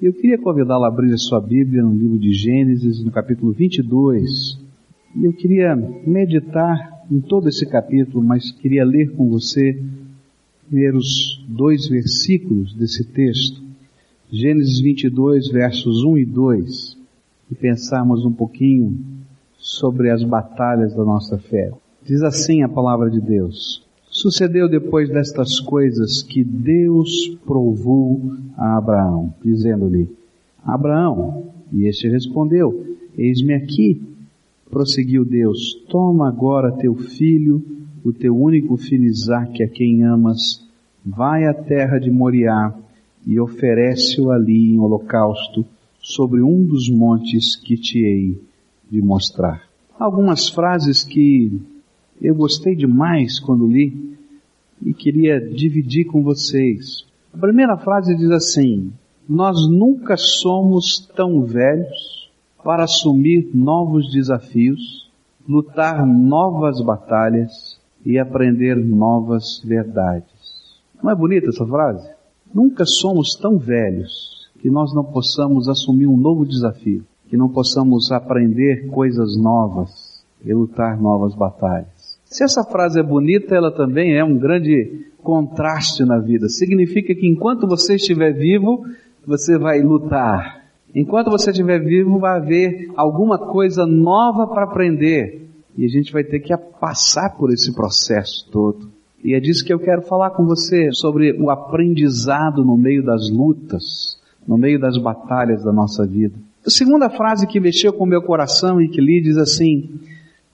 Eu queria convidá-la a abrir a sua Bíblia no livro de Gênesis, no capítulo 22. E eu queria meditar em todo esse capítulo, mas queria ler com você primeiros dois versículos desse texto. Gênesis 22, versos 1 e 2. E pensarmos um pouquinho sobre as batalhas da nossa fé. Diz assim a palavra de Deus. Sucedeu depois destas coisas que Deus provou a Abraão, dizendo-lhe: Abraão, e este respondeu: Eis-me aqui. Prosseguiu Deus: Toma agora teu filho, o teu único filho Isaque, a quem amas, vai à terra de Moriá e oferece-o ali em holocausto sobre um dos montes que te hei de mostrar. Algumas frases que eu gostei demais quando li e queria dividir com vocês. A primeira frase diz assim: Nós nunca somos tão velhos para assumir novos desafios, lutar novas batalhas e aprender novas verdades. Não é bonita essa frase? Nunca somos tão velhos que nós não possamos assumir um novo desafio, que não possamos aprender coisas novas e lutar novas batalhas. Se essa frase é bonita, ela também é um grande contraste na vida. Significa que enquanto você estiver vivo, você vai lutar. Enquanto você estiver vivo, vai haver alguma coisa nova para aprender. E a gente vai ter que passar por esse processo todo. E é disso que eu quero falar com você, sobre o aprendizado no meio das lutas, no meio das batalhas da nossa vida. A segunda frase que mexeu com o meu coração e que li diz assim,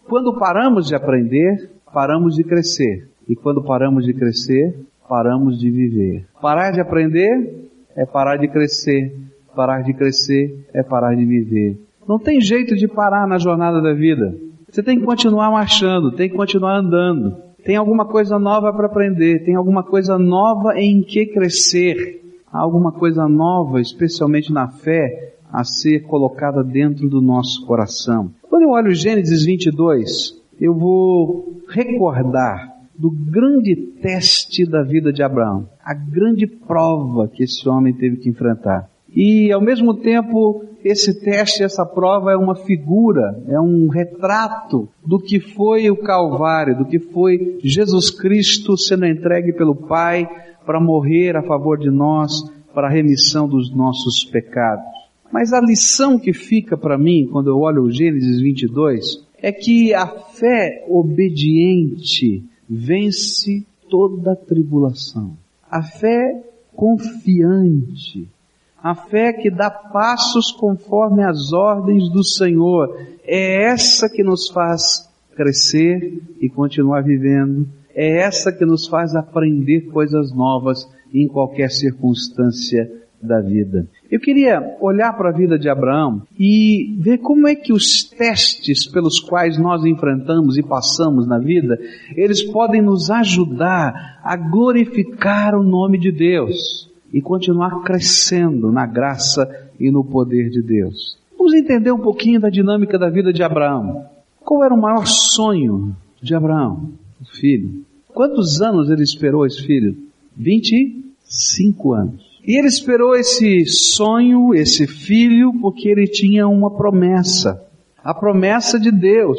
quando paramos de aprender, paramos de crescer. E quando paramos de crescer, paramos de viver. Parar de aprender é parar de crescer. Parar de crescer é parar de viver. Não tem jeito de parar na jornada da vida. Você tem que continuar marchando, tem que continuar andando. Tem alguma coisa nova para aprender, tem alguma coisa nova em que crescer. Há alguma coisa nova, especialmente na fé, a ser colocada dentro do nosso coração. Quando eu olho Gênesis 22, eu vou recordar do grande teste da vida de Abraão, a grande prova que esse homem teve que enfrentar. E ao mesmo tempo, esse teste, essa prova é uma figura, é um retrato do que foi o Calvário, do que foi Jesus Cristo sendo entregue pelo Pai para morrer a favor de nós, para a remissão dos nossos pecados. Mas a lição que fica para mim, quando eu olho o Gênesis 22, é que a fé obediente vence toda tribulação. A fé confiante, a fé que dá passos conforme as ordens do Senhor, é essa que nos faz crescer e continuar vivendo, é essa que nos faz aprender coisas novas em qualquer circunstância da vida. Eu queria olhar para a vida de Abraão e ver como é que os testes pelos quais nós enfrentamos e passamos na vida, eles podem nos ajudar a glorificar o nome de Deus e continuar crescendo na graça e no poder de Deus. Vamos entender um pouquinho da dinâmica da vida de Abraão. Qual era o maior sonho de Abraão? O filho. Quantos anos ele esperou esse filho? 25 anos. E ele esperou esse sonho, esse filho, porque ele tinha uma promessa. A promessa de Deus,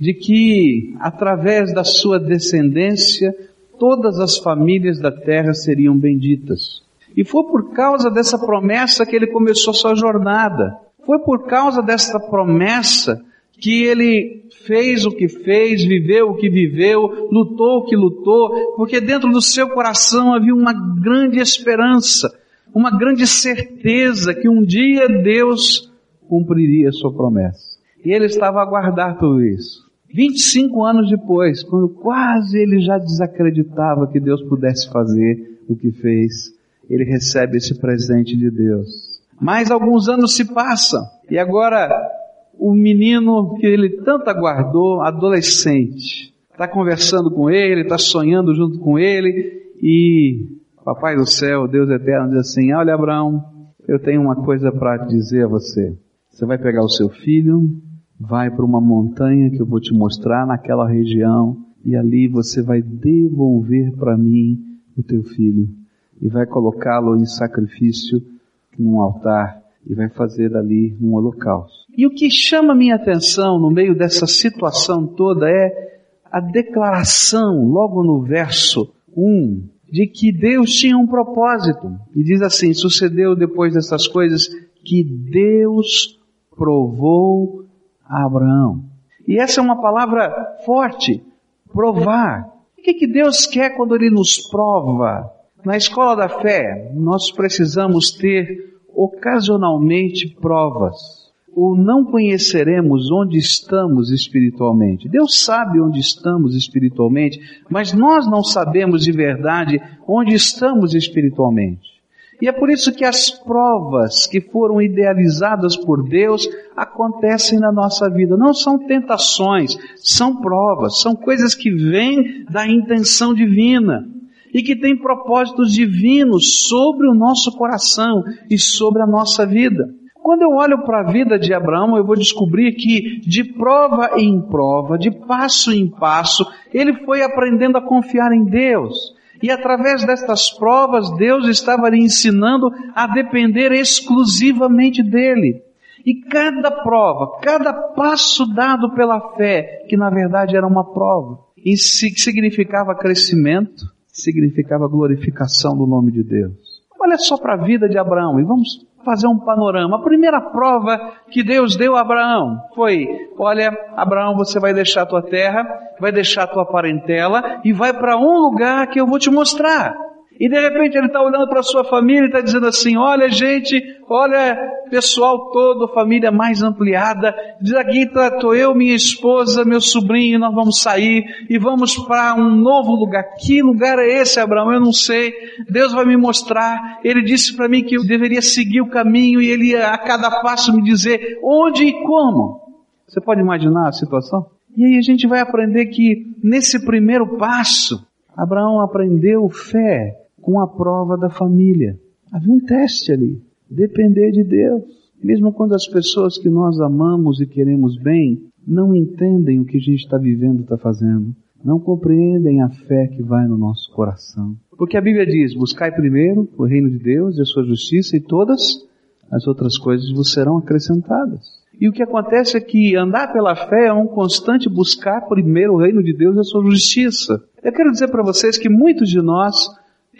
de que através da sua descendência, todas as famílias da terra seriam benditas. E foi por causa dessa promessa que ele começou sua jornada. Foi por causa dessa promessa que ele fez o que fez, viveu o que viveu, lutou o que lutou, porque dentro do seu coração havia uma grande esperança uma grande certeza que um dia Deus cumpriria a sua promessa. E ele estava a aguardar tudo isso. 25 anos depois, quando quase ele já desacreditava que Deus pudesse fazer o que fez, ele recebe esse presente de Deus. Mais alguns anos se passam e agora o menino que ele tanto aguardou, adolescente, está conversando com ele, está sonhando junto com ele e Papai do céu, Deus eterno, diz assim: Olha, Abraão, eu tenho uma coisa para dizer a você. Você vai pegar o seu filho, vai para uma montanha que eu vou te mostrar naquela região, e ali você vai devolver para mim o teu filho e vai colocá-lo em sacrifício num altar e vai fazer ali um holocausto. E o que chama minha atenção no meio dessa situação toda é a declaração, logo no verso 1, de que Deus tinha um propósito. E diz assim: sucedeu depois dessas coisas que Deus provou a Abraão. E essa é uma palavra forte, provar. O que, que Deus quer quando Ele nos prova? Na escola da fé, nós precisamos ter ocasionalmente provas ou não conheceremos onde estamos espiritualmente. Deus sabe onde estamos espiritualmente, mas nós não sabemos de verdade onde estamos espiritualmente. E é por isso que as provas que foram idealizadas por Deus acontecem na nossa vida. Não são tentações, são provas, são coisas que vêm da intenção divina e que têm propósitos divinos sobre o nosso coração e sobre a nossa vida. Quando eu olho para a vida de Abraão, eu vou descobrir que de prova em prova, de passo em passo, ele foi aprendendo a confiar em Deus. E através destas provas, Deus estava lhe ensinando a depender exclusivamente dele. E cada prova, cada passo dado pela fé, que na verdade era uma prova, e significava crescimento, significava glorificação do nome de Deus. Olha só para a vida de Abraão e vamos fazer um panorama. A primeira prova que Deus deu a Abraão foi: olha, Abraão, você vai deixar a tua terra, vai deixar a tua parentela e vai para um lugar que eu vou te mostrar. E de repente ele está olhando para a sua família e está dizendo assim: olha, gente, olha, pessoal todo, família mais ampliada. Diz aqui estou eu, minha esposa, meu sobrinho, nós vamos sair e vamos para um novo lugar. Que lugar é esse, Abraão? Eu não sei. Deus vai me mostrar. Ele disse para mim que eu deveria seguir o caminho e ele ia a cada passo me dizer onde e como. Você pode imaginar a situação? E aí a gente vai aprender que nesse primeiro passo, Abraão aprendeu fé com a prova da família. Havia um teste ali. Depender de Deus. Mesmo quando as pessoas que nós amamos e queremos bem não entendem o que a gente está vivendo, está fazendo. Não compreendem a fé que vai no nosso coração. Porque a Bíblia diz: buscai primeiro o reino de Deus e a sua justiça, e todas as outras coisas vos serão acrescentadas. E o que acontece é que andar pela fé é um constante buscar primeiro o reino de Deus e a sua justiça. Eu quero dizer para vocês que muitos de nós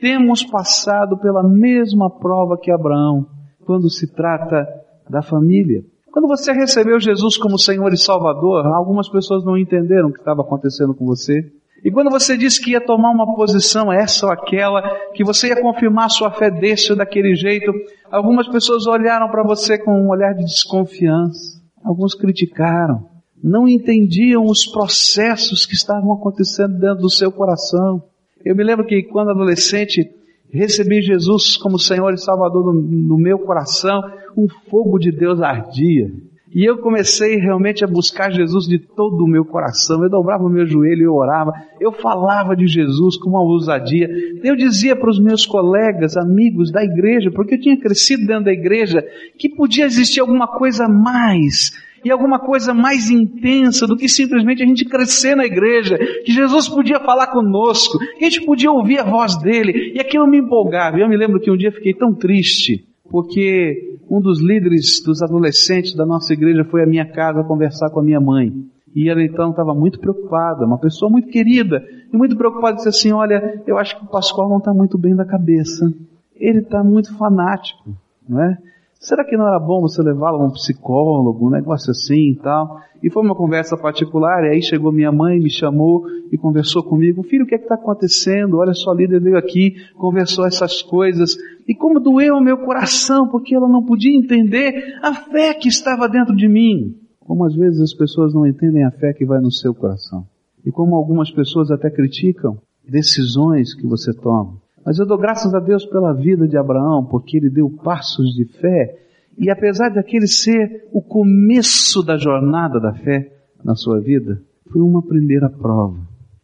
temos passado pela mesma prova que Abraão, quando se trata da família. Quando você recebeu Jesus como Senhor e Salvador, algumas pessoas não entenderam o que estava acontecendo com você. E quando você disse que ia tomar uma posição, essa ou aquela, que você ia confirmar sua fé desse ou daquele jeito, algumas pessoas olharam para você com um olhar de desconfiança. Alguns criticaram. Não entendiam os processos que estavam acontecendo dentro do seu coração. Eu me lembro que quando adolescente recebi Jesus como Senhor e Salvador no, no meu coração, um fogo de Deus ardia. E eu comecei realmente a buscar Jesus de todo o meu coração. Eu dobrava o meu joelho eu orava. Eu falava de Jesus com uma ousadia. Eu dizia para os meus colegas, amigos da igreja, porque eu tinha crescido dentro da igreja, que podia existir alguma coisa mais e alguma coisa mais intensa do que simplesmente a gente crescer na igreja, que Jesus podia falar conosco, que a gente podia ouvir a voz dele, e aquilo me empolgava. Eu me lembro que um dia fiquei tão triste, porque um dos líderes dos adolescentes da nossa igreja foi à minha casa conversar com a minha mãe. E ela então estava muito preocupada, uma pessoa muito querida, e muito preocupada, disse assim, olha, eu acho que o Pascoal não está muito bem da cabeça. Ele está muito fanático, não é? Será que não era bom você levá-lo a um psicólogo, um negócio assim e tal? E foi uma conversa particular, e aí chegou minha mãe, me chamou e conversou comigo. Filho, o que é está acontecendo? Olha só, a líder veio aqui, conversou essas coisas. E como doeu o meu coração, porque ela não podia entender a fé que estava dentro de mim. Como às vezes as pessoas não entendem a fé que vai no seu coração. E como algumas pessoas até criticam decisões que você toma. Mas eu dou graças a Deus pela vida de Abraão, porque ele deu passos de fé. E apesar daquele ser o começo da jornada da fé na sua vida, foi uma primeira prova.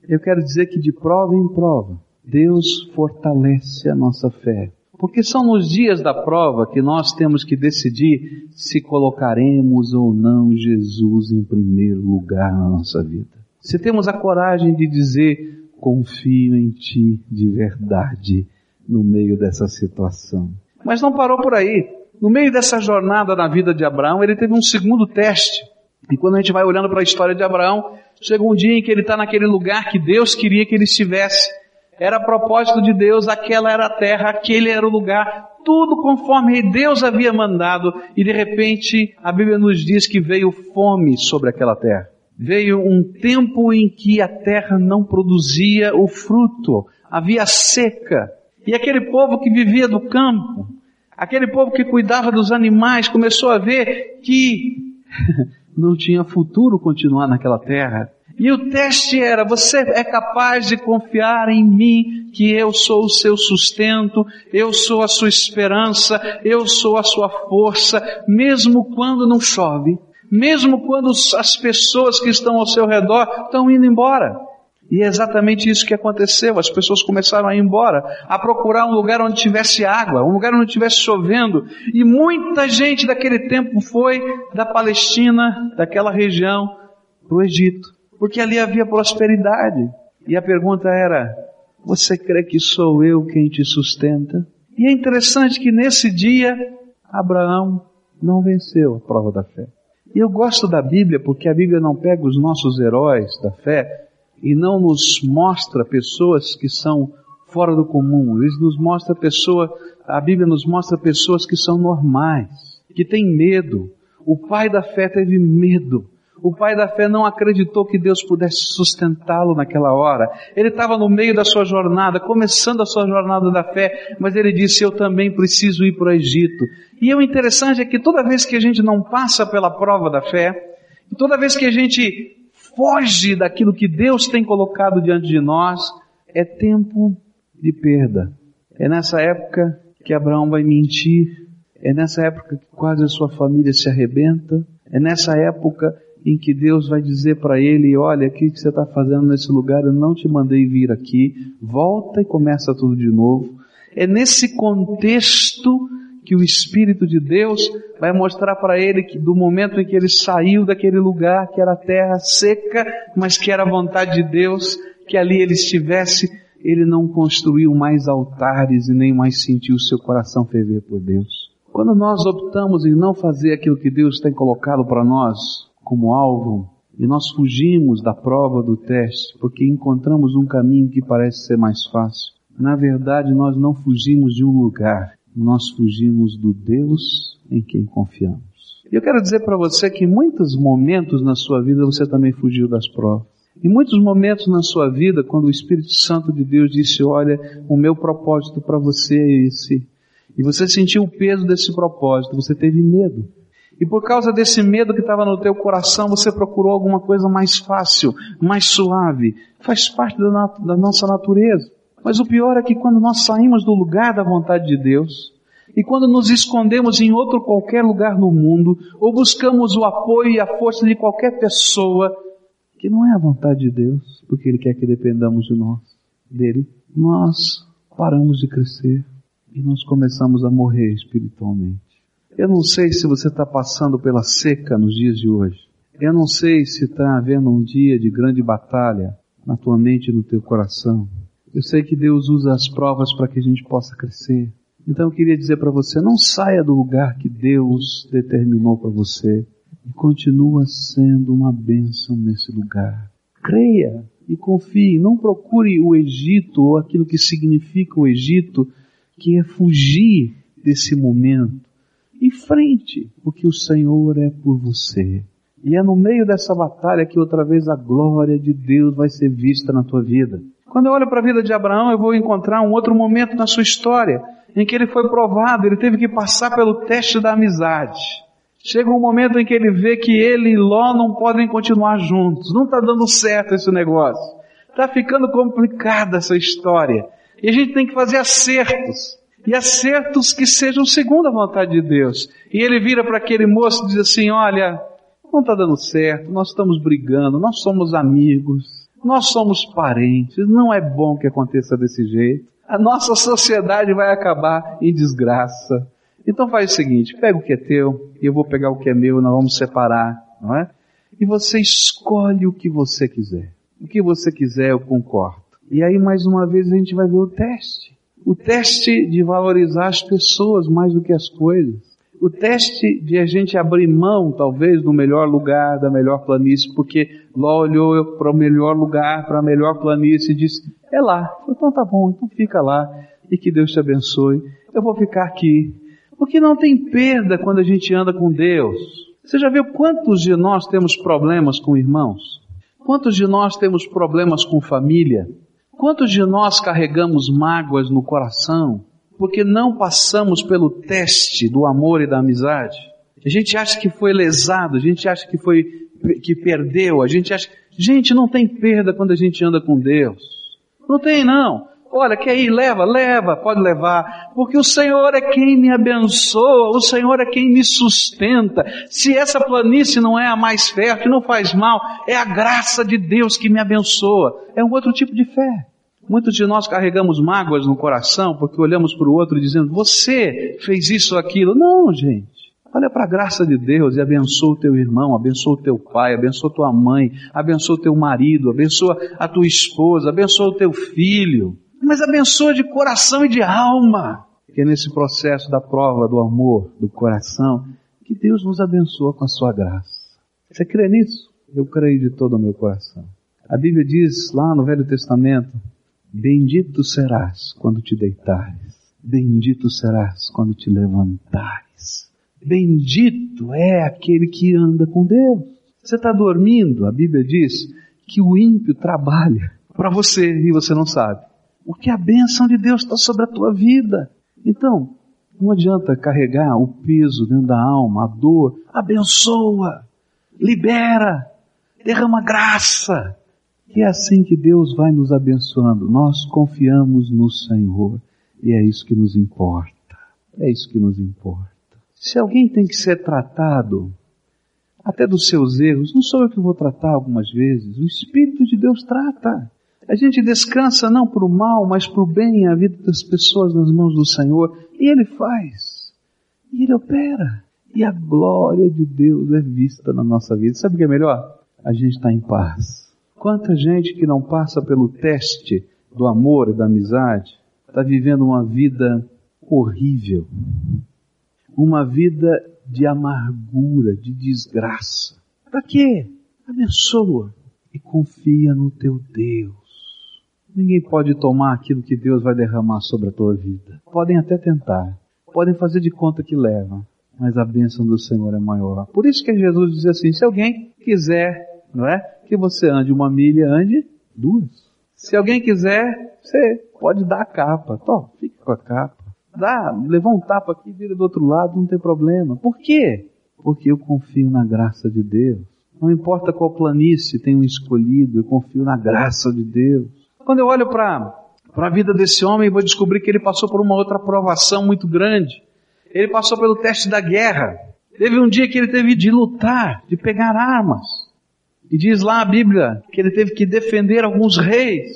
Eu quero dizer que de prova em prova, Deus fortalece a nossa fé. Porque são nos dias da prova que nós temos que decidir se colocaremos ou não Jesus em primeiro lugar na nossa vida. Se temos a coragem de dizer, confio em ti de verdade no meio dessa situação. Mas não parou por aí. no meio dessa jornada na vida de Abraão, ele teve um segundo teste. E quando a gente vai olhando para a história de Abraão, chega um dia em que ele está naquele lugar que Deus queria que ele estivesse. Era propósito de Deus, aquela era a terra, aquele era o lugar, tudo conforme Deus havia mandado, e de repente a Bíblia nos diz que veio fome sobre aquela terra. Veio um tempo em que a terra não produzia o fruto, havia seca. E aquele povo que vivia do campo, aquele povo que cuidava dos animais, começou a ver que não tinha futuro continuar naquela terra. E o teste era: você é capaz de confiar em mim, que eu sou o seu sustento, eu sou a sua esperança, eu sou a sua força, mesmo quando não chove, mesmo quando as pessoas que estão ao seu redor estão indo embora. E é exatamente isso que aconteceu. As pessoas começaram a ir embora, a procurar um lugar onde tivesse água, um lugar onde tivesse chovendo. E muita gente daquele tempo foi da Palestina, daquela região, para o Egito porque ali havia prosperidade. E a pergunta era: Você crê que sou eu quem te sustenta? E é interessante que nesse dia, Abraão não venceu a prova da fé. E eu gosto da Bíblia porque a Bíblia não pega os nossos heróis da fé e não nos mostra pessoas que são fora do comum. Eles nos mostra pessoa, a Bíblia nos mostra pessoas que são normais, que têm medo. O pai da fé teve medo o pai da fé não acreditou que Deus pudesse sustentá-lo naquela hora. Ele estava no meio da sua jornada, começando a sua jornada da fé, mas ele disse: Eu também preciso ir para o Egito. E o interessante é que toda vez que a gente não passa pela prova da fé, toda vez que a gente foge daquilo que Deus tem colocado diante de nós, é tempo de perda. É nessa época que Abraão vai mentir, é nessa época que quase a sua família se arrebenta, é nessa época em que Deus vai dizer para ele: Olha, o que você está fazendo nesse lugar? Eu não te mandei vir aqui, volta e começa tudo de novo. É nesse contexto que o Espírito de Deus vai mostrar para ele que do momento em que ele saiu daquele lugar, que era terra seca, mas que era a vontade de Deus, que ali ele estivesse, ele não construiu mais altares e nem mais sentiu seu coração ferver por Deus. Quando nós optamos em não fazer aquilo que Deus tem colocado para nós, como alvo e nós fugimos da prova do teste porque encontramos um caminho que parece ser mais fácil. Na verdade, nós não fugimos de um lugar, nós fugimos do Deus em quem confiamos. E eu quero dizer para você que em muitos momentos na sua vida você também fugiu das provas. Em muitos momentos na sua vida, quando o Espírito Santo de Deus disse: Olha, o meu propósito para você é esse, e você sentiu o peso desse propósito, você teve medo. E por causa desse medo que estava no teu coração, você procurou alguma coisa mais fácil, mais suave. Faz parte da, da nossa natureza. Mas o pior é que quando nós saímos do lugar da vontade de Deus, e quando nos escondemos em outro qualquer lugar no mundo, ou buscamos o apoio e a força de qualquer pessoa, que não é a vontade de Deus, porque Ele quer que dependamos de nós, dele, nós paramos de crescer e nós começamos a morrer espiritualmente. Eu não sei se você está passando pela seca nos dias de hoje. Eu não sei se está havendo um dia de grande batalha na tua mente e no teu coração. Eu sei que Deus usa as provas para que a gente possa crescer. Então eu queria dizer para você, não saia do lugar que Deus determinou para você e continua sendo uma bênção nesse lugar. Creia e confie, não procure o Egito ou aquilo que significa o Egito, que é fugir desse momento em frente, porque o Senhor é por você. E é no meio dessa batalha que outra vez a glória de Deus vai ser vista na tua vida. Quando eu olho para a vida de Abraão, eu vou encontrar um outro momento na sua história em que ele foi provado, ele teve que passar pelo teste da amizade. Chega um momento em que ele vê que ele e Ló não podem continuar juntos. Não está dando certo esse negócio. Está ficando complicada essa história. E a gente tem que fazer acertos e acertos que sejam segundo a vontade de Deus. E ele vira para aquele moço e diz assim: Olha, não está dando certo, nós estamos brigando, nós somos amigos, nós somos parentes, não é bom que aconteça desse jeito. A nossa sociedade vai acabar em desgraça. Então faz o seguinte, pega o que é teu, e eu vou pegar o que é meu, nós vamos separar, não é? E você escolhe o que você quiser. O que você quiser, eu concordo. E aí mais uma vez a gente vai ver o teste. O teste de valorizar as pessoas mais do que as coisas. o teste de a gente abrir mão, talvez, do melhor lugar, da melhor planície, porque Ló olhou para o melhor lugar, para a melhor planície e disse, é lá. Então tá bom, então fica lá e que Deus te abençoe. Eu vou ficar aqui. Porque não tem perda quando a gente anda com Deus. Você já viu quantos de nós temos problemas com irmãos? Quantos de nós temos problemas com família? Quantos de nós carregamos mágoas no coração? porque não passamos pelo teste do amor e da amizade. A gente acha que foi lesado, a gente acha que foi que perdeu, a gente acha, gente, não tem perda quando a gente anda com Deus. Não tem não. Olha, quer ir, leva, leva, pode levar, porque o Senhor é quem me abençoa, o Senhor é quem me sustenta. Se essa planície não é a mais fértil, não faz mal, é a graça de Deus que me abençoa. É um outro tipo de fé. Muitos de nós carregamos mágoas no coração porque olhamos para o outro dizendo, você fez isso ou aquilo. Não, gente. Olha para a graça de Deus e abençoa o teu irmão, abençoa o teu pai, abençoa tua mãe, abençoa o teu marido, abençoa a tua esposa, abençoa o teu filho. Mas abençoa de coração e de alma. Que é nesse processo da prova do amor do coração que Deus nos abençoa com a sua graça. Você crê nisso? Eu creio de todo o meu coração. A Bíblia diz lá no Velho Testamento Bendito serás quando te deitares, bendito serás quando te levantares. Bendito é aquele que anda com Deus. Você está dormindo, a Bíblia diz que o ímpio trabalha para você e você não sabe. Porque a bênção de Deus está sobre a tua vida. Então, não adianta carregar o peso dentro da alma, a dor. Abençoa, libera, derrama graça. E é assim que Deus vai nos abençoando. Nós confiamos no Senhor e é isso que nos importa. É isso que nos importa. Se alguém tem que ser tratado, até dos seus erros, não sou eu que vou tratar algumas vezes, o Espírito de Deus trata. A gente descansa não para o mal, mas para o bem, a vida das pessoas nas mãos do Senhor. E Ele faz. E Ele opera. E a glória de Deus é vista na nossa vida. Sabe o que é melhor? A gente está em paz Quanta gente que não passa pelo teste do amor e da amizade está vivendo uma vida horrível, uma vida de amargura, de desgraça. Para quê? Abençoa e confia no teu Deus. Ninguém pode tomar aquilo que Deus vai derramar sobre a tua vida. Podem até tentar, podem fazer de conta que levam, mas a bênção do Senhor é maior. Por isso que Jesus diz assim: se alguém quiser, não é? que você ande uma milha, ande duas. Se alguém quiser, você pode dar a capa. Tó, fica com a capa. Dá, levou um tapa aqui, vira do outro lado, não tem problema. Por quê? Porque eu confio na graça de Deus. Não importa qual planície tenho escolhido, eu confio na graça de Deus. Quando eu olho para a vida desse homem, vou descobrir que ele passou por uma outra provação muito grande. Ele passou pelo teste da guerra. Teve um dia que ele teve de lutar, de pegar armas. E diz lá a Bíblia que ele teve que defender alguns reis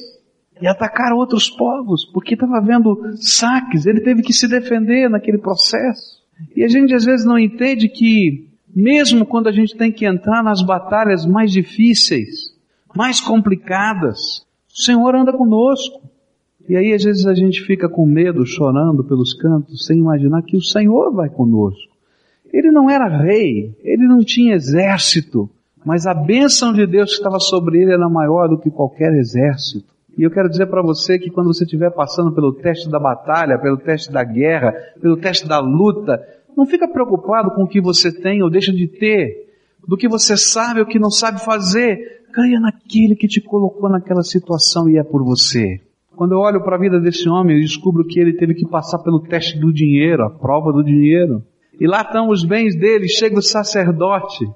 e atacar outros povos, porque estava havendo saques, ele teve que se defender naquele processo. E a gente às vezes não entende que, mesmo quando a gente tem que entrar nas batalhas mais difíceis, mais complicadas, o Senhor anda conosco. E aí às vezes a gente fica com medo, chorando pelos cantos, sem imaginar que o Senhor vai conosco. Ele não era rei, ele não tinha exército, mas a bênção de Deus que estava sobre ele era maior do que qualquer exército. E eu quero dizer para você que quando você estiver passando pelo teste da batalha, pelo teste da guerra, pelo teste da luta, não fica preocupado com o que você tem ou deixa de ter, do que você sabe ou que não sabe fazer. Creia naquele que te colocou naquela situação e é por você. Quando eu olho para a vida desse homem, eu descubro que ele teve que passar pelo teste do dinheiro, a prova do dinheiro. E lá estão os bens dele, chega o sacerdote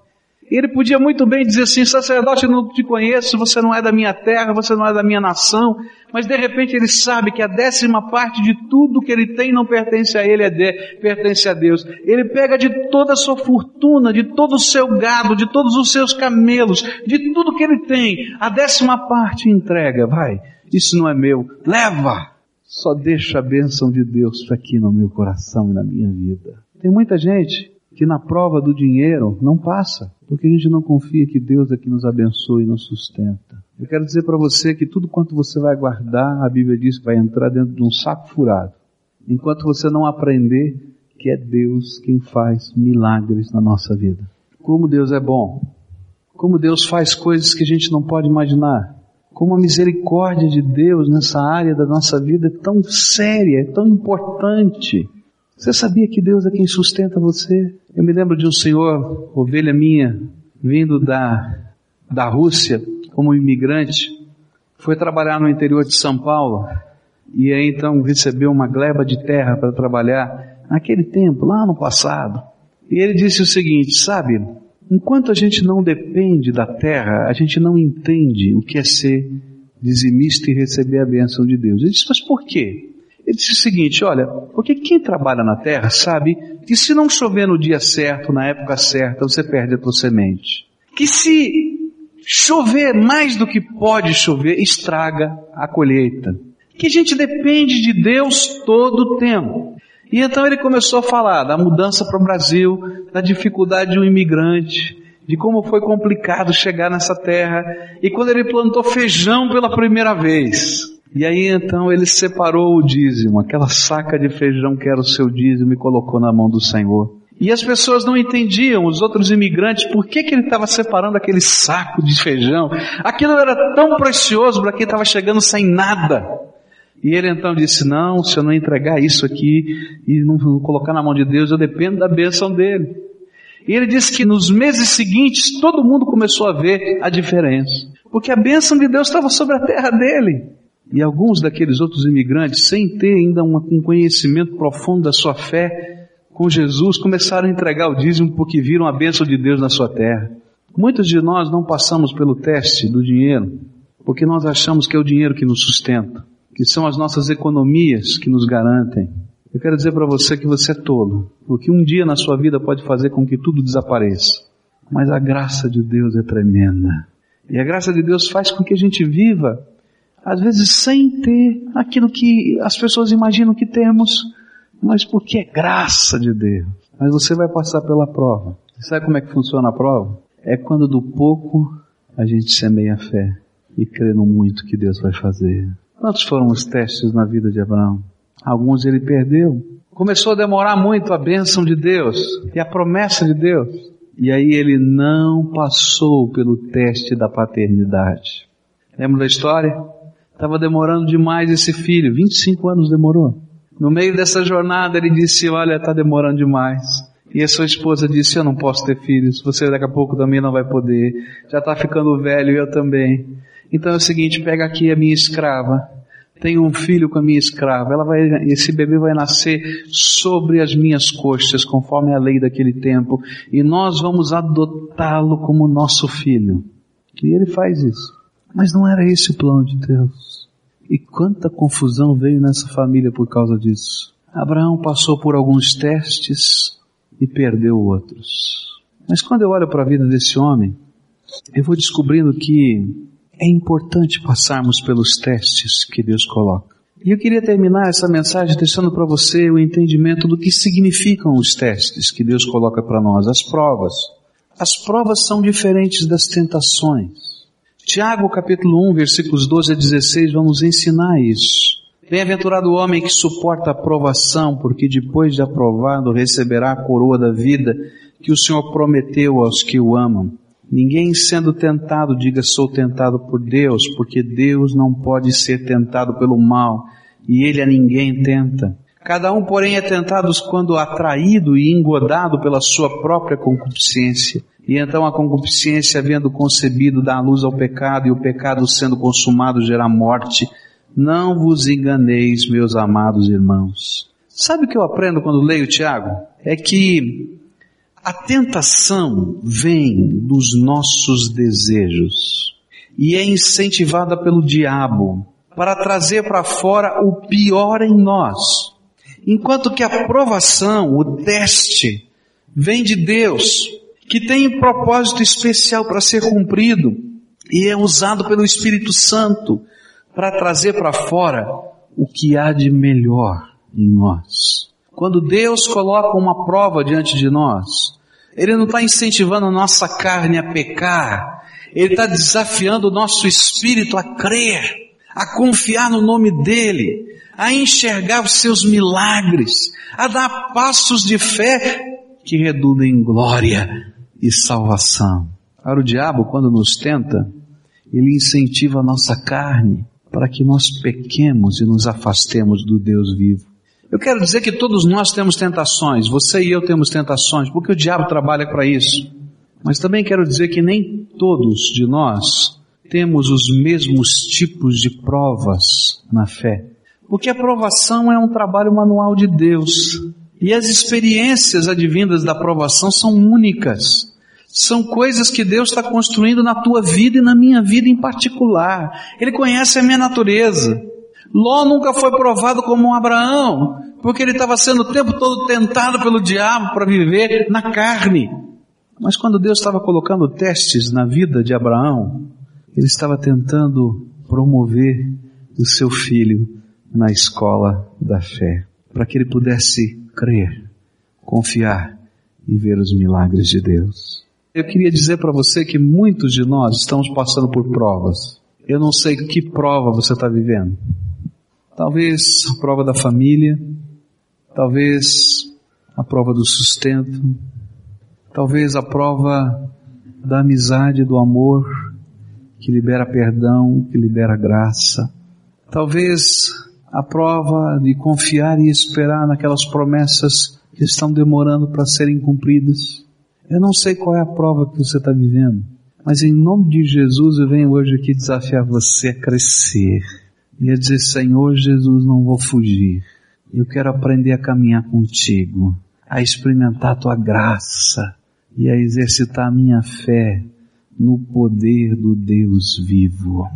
ele podia muito bem dizer assim, sacerdote, eu não te conheço, você não é da minha terra, você não é da minha nação, mas de repente ele sabe que a décima parte de tudo que ele tem não pertence a ele, é de, pertence a Deus. Ele pega de toda a sua fortuna, de todo o seu gado, de todos os seus camelos, de tudo que ele tem, a décima parte entrega, vai, isso não é meu, leva! Só deixa a bênção de Deus aqui no meu coração e na minha vida. Tem muita gente que na prova do dinheiro não passa, porque a gente não confia que Deus é que nos abençoe e nos sustenta. Eu quero dizer para você que tudo quanto você vai guardar, a Bíblia diz que vai entrar dentro de um saco furado. Enquanto você não aprender que é Deus quem faz milagres na nossa vida. Como Deus é bom. Como Deus faz coisas que a gente não pode imaginar. Como a misericórdia de Deus nessa área da nossa vida é tão séria, é tão importante. Você sabia que Deus é quem sustenta você? Eu me lembro de um senhor, ovelha minha, vindo da, da Rússia como imigrante, foi trabalhar no interior de São Paulo e aí então recebeu uma gleba de terra para trabalhar naquele tempo, lá no passado. E ele disse o seguinte, sabe, enquanto a gente não depende da terra, a gente não entende o que é ser dizimista e receber a bênção de Deus. Ele disse, mas por quê? Ele disse o seguinte, olha, porque quem trabalha na terra sabe que se não chover no dia certo, na época certa, você perde a tua semente. Que se chover mais do que pode chover, estraga a colheita que a gente depende de Deus todo o tempo. E então ele começou a falar da mudança para o Brasil, da dificuldade de um imigrante, de como foi complicado chegar nessa terra, e quando ele plantou feijão pela primeira vez. E aí então ele separou o dízimo, aquela saca de feijão que era o seu dízimo e colocou na mão do Senhor. E as pessoas não entendiam, os outros imigrantes, por que, que ele estava separando aquele saco de feijão. Aquilo era tão precioso para quem estava chegando sem nada. E ele então disse: Não, se eu não entregar isso aqui e não colocar na mão de Deus, eu dependo da bênção dele. E ele disse que nos meses seguintes todo mundo começou a ver a diferença, porque a bênção de Deus estava sobre a terra dele. E alguns daqueles outros imigrantes, sem ter ainda um conhecimento profundo da sua fé com Jesus, começaram a entregar o dízimo porque viram a bênção de Deus na sua terra. Muitos de nós não passamos pelo teste do dinheiro, porque nós achamos que é o dinheiro que nos sustenta que são as nossas economias que nos garantem. Eu quero dizer para você que você é tolo, porque um dia na sua vida pode fazer com que tudo desapareça. Mas a graça de Deus é tremenda. E a graça de Deus faz com que a gente viva, às vezes sem ter aquilo que as pessoas imaginam que temos, mas porque é graça de Deus. Mas você vai passar pela prova. sabe como é que funciona a prova? É quando do pouco a gente semeia a fé e crê no muito que Deus vai fazer. Quantos foram os testes na vida de Abraão? Alguns ele perdeu. Começou a demorar muito a bênção de Deus e a promessa de Deus. E aí ele não passou pelo teste da paternidade. Lembra da história? Estava demorando demais esse filho, 25 anos demorou. No meio dessa jornada ele disse, olha, está demorando demais. E a sua esposa disse, eu não posso ter filhos, você daqui a pouco também não vai poder. Já está ficando velho eu também. Então é o seguinte, pega aqui a minha escrava, tenho um filho com a minha escrava, ela vai, esse bebê vai nascer sobre as minhas costas, conforme a lei daquele tempo, e nós vamos adotá-lo como nosso filho. E ele faz isso. Mas não era esse o plano de Deus. E quanta confusão veio nessa família por causa disso. Abraão passou por alguns testes e perdeu outros. Mas quando eu olho para a vida desse homem, eu vou descobrindo que é importante passarmos pelos testes que Deus coloca. E eu queria terminar essa mensagem deixando para você o entendimento do que significam os testes que Deus coloca para nós, as provas. As provas são diferentes das tentações. Tiago capítulo 1, versículos 12 a 16 vamos ensinar isso. Bem-aventurado o homem que suporta a provação, porque depois de aprovado receberá a coroa da vida que o Senhor prometeu aos que o amam. Ninguém sendo tentado diga sou tentado por Deus, porque Deus não pode ser tentado pelo mal, e ele a ninguém tenta. Cada um, porém, é tentado quando atraído e engodado pela sua própria concupiscência. E então a concupiscência, havendo concebido, dá luz ao pecado, e o pecado, sendo consumado, gera morte. Não vos enganeis, meus amados irmãos. Sabe o que eu aprendo quando leio Tiago? É que a tentação vem dos nossos desejos e é incentivada pelo diabo para trazer para fora o pior em nós. Enquanto que a provação, o teste, vem de Deus, que tem um propósito especial para ser cumprido e é usado pelo Espírito Santo para trazer para fora o que há de melhor em nós. Quando Deus coloca uma prova diante de nós, Ele não está incentivando a nossa carne a pecar, Ele está desafiando o nosso espírito a crer, a confiar no nome dEle, a enxergar os seus milagres, a dar passos de fé que redundem em glória e salvação. Para o diabo, quando nos tenta, ele incentiva a nossa carne para que nós pequemos e nos afastemos do Deus vivo. Eu quero dizer que todos nós temos tentações, você e eu temos tentações, porque o diabo trabalha para isso. Mas também quero dizer que nem todos de nós temos os mesmos tipos de provas na fé. Porque a provação é um trabalho manual de Deus. E as experiências advindas da provação são únicas. São coisas que Deus está construindo na tua vida e na minha vida em particular. Ele conhece a minha natureza. Ló nunca foi provado como um Abraão, porque ele estava sendo o tempo todo tentado pelo diabo para viver na carne. Mas quando Deus estava colocando testes na vida de Abraão, ele estava tentando promover o seu filho na escola da fé, para que ele pudesse crer, confiar e ver os milagres de Deus. Eu queria dizer para você que muitos de nós estamos passando por provas. Eu não sei que prova você está vivendo. Talvez a prova da família, talvez a prova do sustento, talvez a prova da amizade, do amor, que libera perdão, que libera graça. Talvez a prova de confiar e esperar naquelas promessas que estão demorando para serem cumpridas. Eu não sei qual é a prova que você está vivendo, mas em nome de Jesus eu venho hoje aqui desafiar você a crescer e a dizer, Senhor Jesus, não vou fugir. Eu quero aprender a caminhar contigo, a experimentar a tua graça e a exercitar a minha fé no poder do Deus vivo.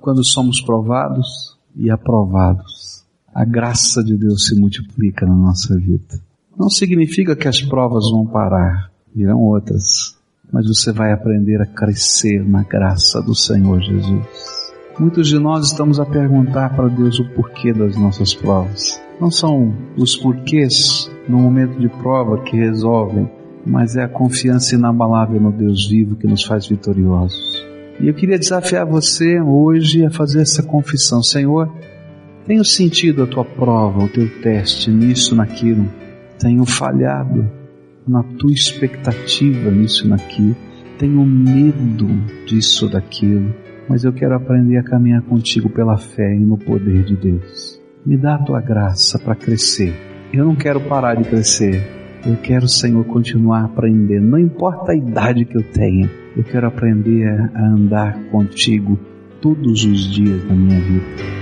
Quando somos provados e aprovados, a graça de Deus se multiplica na nossa vida. Não significa que as provas vão parar virão outras, mas você vai aprender a crescer na graça do Senhor Jesus. Muitos de nós estamos a perguntar para Deus o porquê das nossas provas. Não são os porquês no momento de prova que resolvem, mas é a confiança inabalável no Deus vivo que nos faz vitoriosos. E eu queria desafiar você hoje a fazer essa confissão: Senhor, tenho sentido a tua prova, o teu teste nisso, naquilo, tenho falhado na tua expectativa nisso naquilo. Tenho medo disso daquilo, mas eu quero aprender a caminhar contigo pela fé e no poder de Deus. Me dá a tua graça para crescer. Eu não quero parar de crescer. Eu quero, Senhor, continuar aprendendo. Não importa a idade que eu tenha, eu quero aprender a andar contigo todos os dias da minha vida.